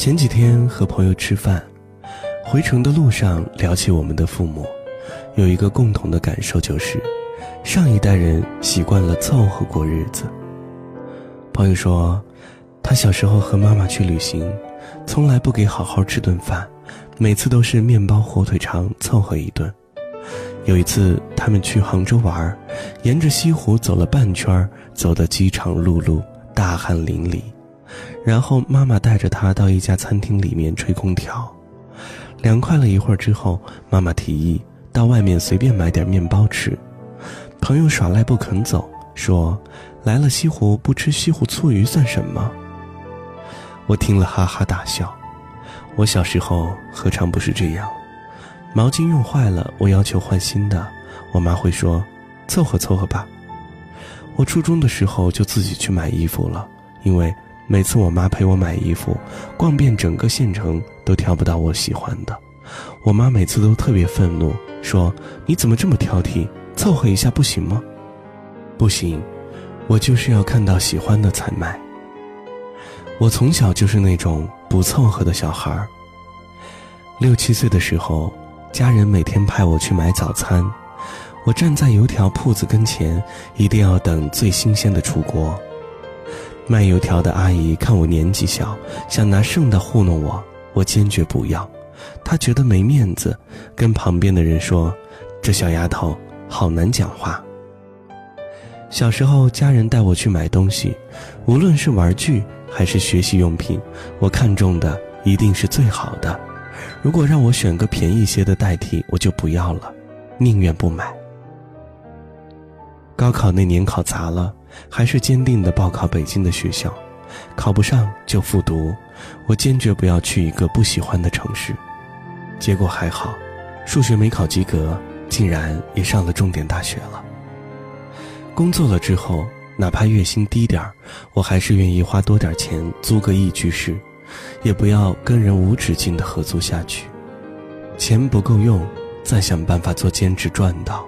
前几天和朋友吃饭，回程的路上聊起我们的父母，有一个共同的感受就是，上一代人习惯了凑合过日子。朋友说，他小时候和妈妈去旅行，从来不给好好吃顿饭，每次都是面包火腿肠凑合一顿。有一次他们去杭州玩，沿着西湖走了半圈，走得饥肠辘辘，大汗淋漓。然后妈妈带着他到一家餐厅里面吹空调，凉快了一会儿之后，妈妈提议到外面随便买点面包吃。朋友耍赖不肯走，说：“来了西湖不吃西湖醋鱼算什么？”我听了哈哈大笑。我小时候何尝不是这样？毛巾用坏了，我要求换新的，我妈会说：“凑合凑合吧。”我初中的时候就自己去买衣服了，因为。每次我妈陪我买衣服，逛遍整个县城都挑不到我喜欢的，我妈每次都特别愤怒，说：“你怎么这么挑剔？凑合一下不行吗？”不行，我就是要看到喜欢的才买。我从小就是那种不凑合的小孩儿。六七岁的时候，家人每天派我去买早餐，我站在油条铺子跟前，一定要等最新鲜的出锅。卖油条的阿姨看我年纪小，想拿剩的糊弄我，我坚决不要。她觉得没面子，跟旁边的人说：“这小丫头好难讲话。”小时候，家人带我去买东西，无论是玩具还是学习用品，我看中的一定是最好的。如果让我选个便宜些的代替，我就不要了，宁愿不买。高考那年考砸了。还是坚定的报考北京的学校，考不上就复读。我坚决不要去一个不喜欢的城市。结果还好，数学没考及格，竟然也上了重点大学了。工作了之后，哪怕月薪低点儿，我还是愿意花多点钱租个一居室，也不要跟人无止境的合租下去。钱不够用，再想办法做兼职赚到。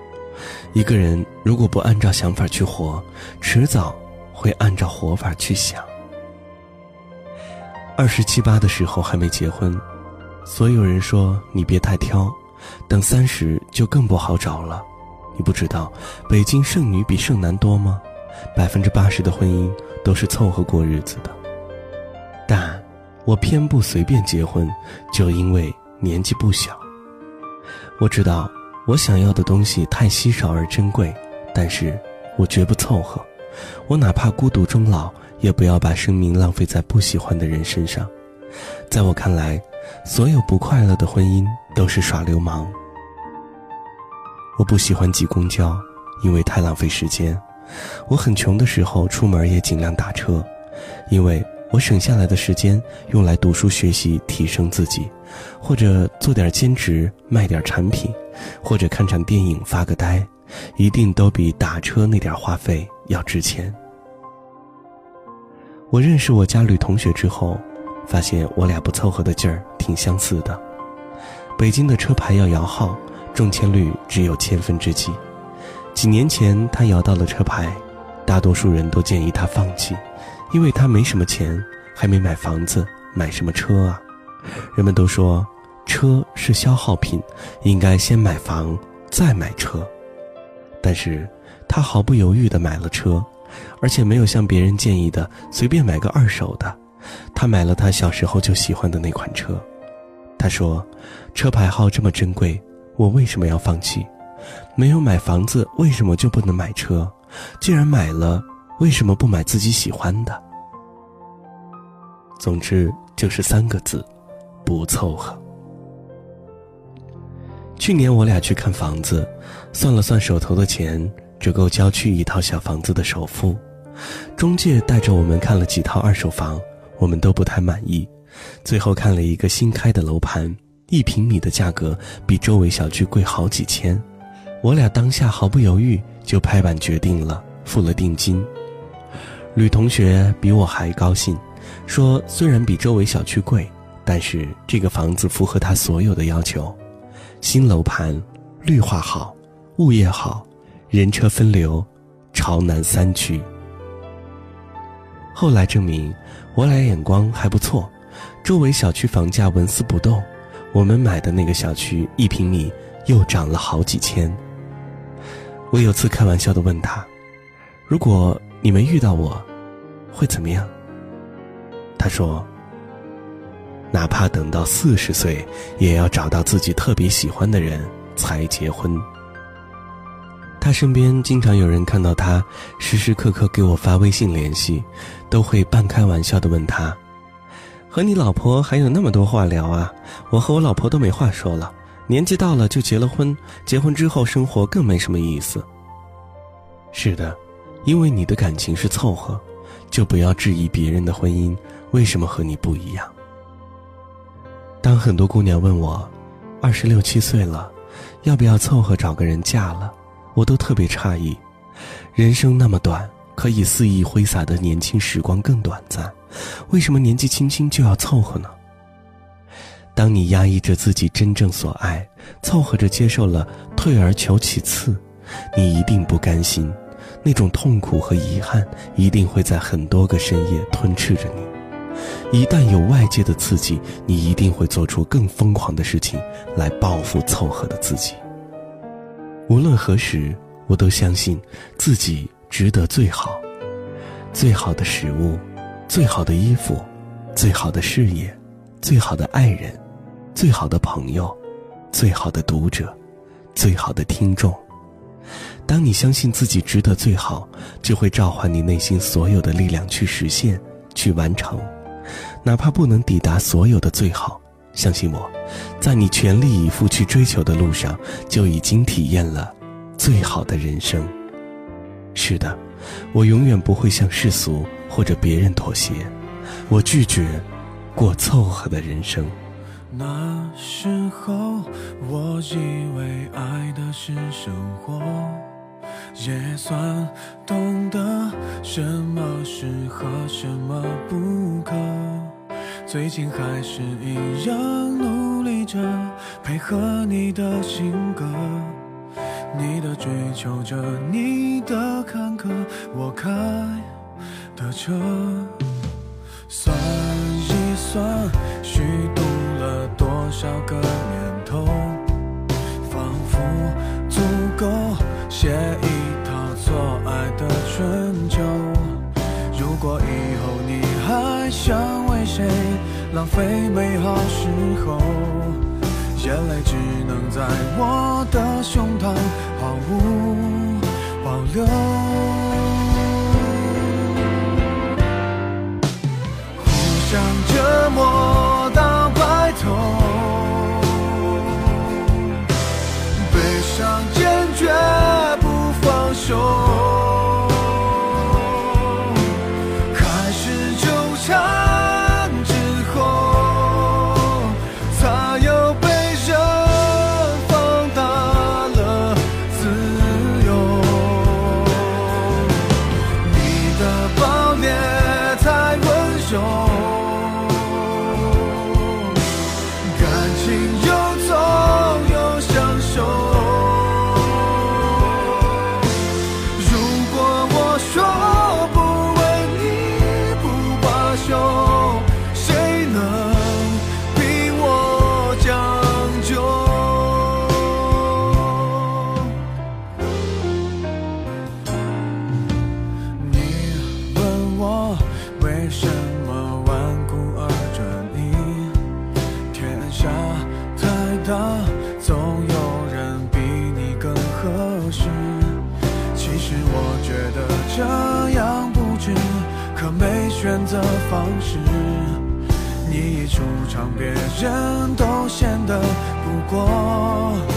一个人如果不按照想法去活，迟早会按照活法去想。二十七八的时候还没结婚，所有人说你别太挑，等三十就更不好找了。你不知道北京剩女比剩男多吗？百分之八十的婚姻都是凑合过日子的。但我偏不随便结婚，就因为年纪不小。我知道。我想要的东西太稀少而珍贵，但是我绝不凑合。我哪怕孤独终老，也不要把生命浪费在不喜欢的人身上。在我看来，所有不快乐的婚姻都是耍流氓。我不喜欢挤公交，因为太浪费时间。我很穷的时候，出门也尽量打车，因为我省下来的时间用来读书学习，提升自己，或者做点兼职，卖点产品。或者看场电影发个呆，一定都比打车那点花费要值钱。我认识我家吕同学之后，发现我俩不凑合的劲儿挺相似的。北京的车牌要摇号，中签率只有千分之几。几年前他摇到了车牌，大多数人都建议他放弃，因为他没什么钱，还没买房子，买什么车啊？人们都说。车是消耗品，应该先买房再买车。但是，他毫不犹豫地买了车，而且没有像别人建议的随便买个二手的。他买了他小时候就喜欢的那款车。他说：“车牌号这么珍贵，我为什么要放弃？没有买房子，为什么就不能买车？既然买了，为什么不买自己喜欢的？”总之就是三个字：不凑合。去年我俩去看房子，算了算手头的钱，只够郊区一套小房子的首付。中介带着我们看了几套二手房，我们都不太满意。最后看了一个新开的楼盘，一平米的价格比周围小区贵好几千。我俩当下毫不犹豫就拍板决定了，付了定金。吕同学比我还高兴，说虽然比周围小区贵，但是这个房子符合他所有的要求。新楼盘，绿化好，物业好，人车分流，朝南三区。后来证明，我俩眼光还不错，周围小区房价纹丝不动，我们买的那个小区一平米又涨了好几千。我有次开玩笑的问他：“如果你没遇到我，会怎么样？”他说：“哪怕等到四十岁，也要找到自己特别喜欢的人才结婚。”他身边经常有人看到他时时刻刻给我发微信联系，都会半开玩笑的问他：“和你老婆还有那么多话聊啊？我和我老婆都没话说了，年纪到了就结了婚，结婚之后生活更没什么意思。”是的，因为你的感情是凑合，就不要质疑别人的婚姻为什么和你不一样。当很多姑娘问我，二十六七岁了，要不要凑合找个人嫁了？我都特别诧异，人生那么短，可以肆意挥洒的年轻时光更短暂，为什么年纪轻轻就要凑合呢？当你压抑着自己真正所爱，凑合着接受了退而求其次，你一定不甘心，那种痛苦和遗憾一定会在很多个深夜吞噬着你。一旦有外界的刺激，你一定会做出更疯狂的事情来报复凑合的自己。无论何时，我都相信自己值得最好，最好的食物，最好的衣服，最好的事业，最好的爱人，最好的朋友，最好的读者，最好的听众。当你相信自己值得最好，就会召唤你内心所有的力量去实现、去完成，哪怕不能抵达所有的最好。相信我，在你全力以赴去追求的路上，就已经体验了最好的人生。是的，我永远不会向世俗或者别人妥协，我拒绝过凑合的人生。那时候，我以为爱的是生活，也算懂得什么适合，什么不可。最近还是一样努力着配合你的性格，你的追求着，你的坎坷，我开的车。算一算，虚度了多少个浪费美好时候，眼泪只能在我的胸膛毫无保留。互相折磨方式，你一出场，别人都显得不过。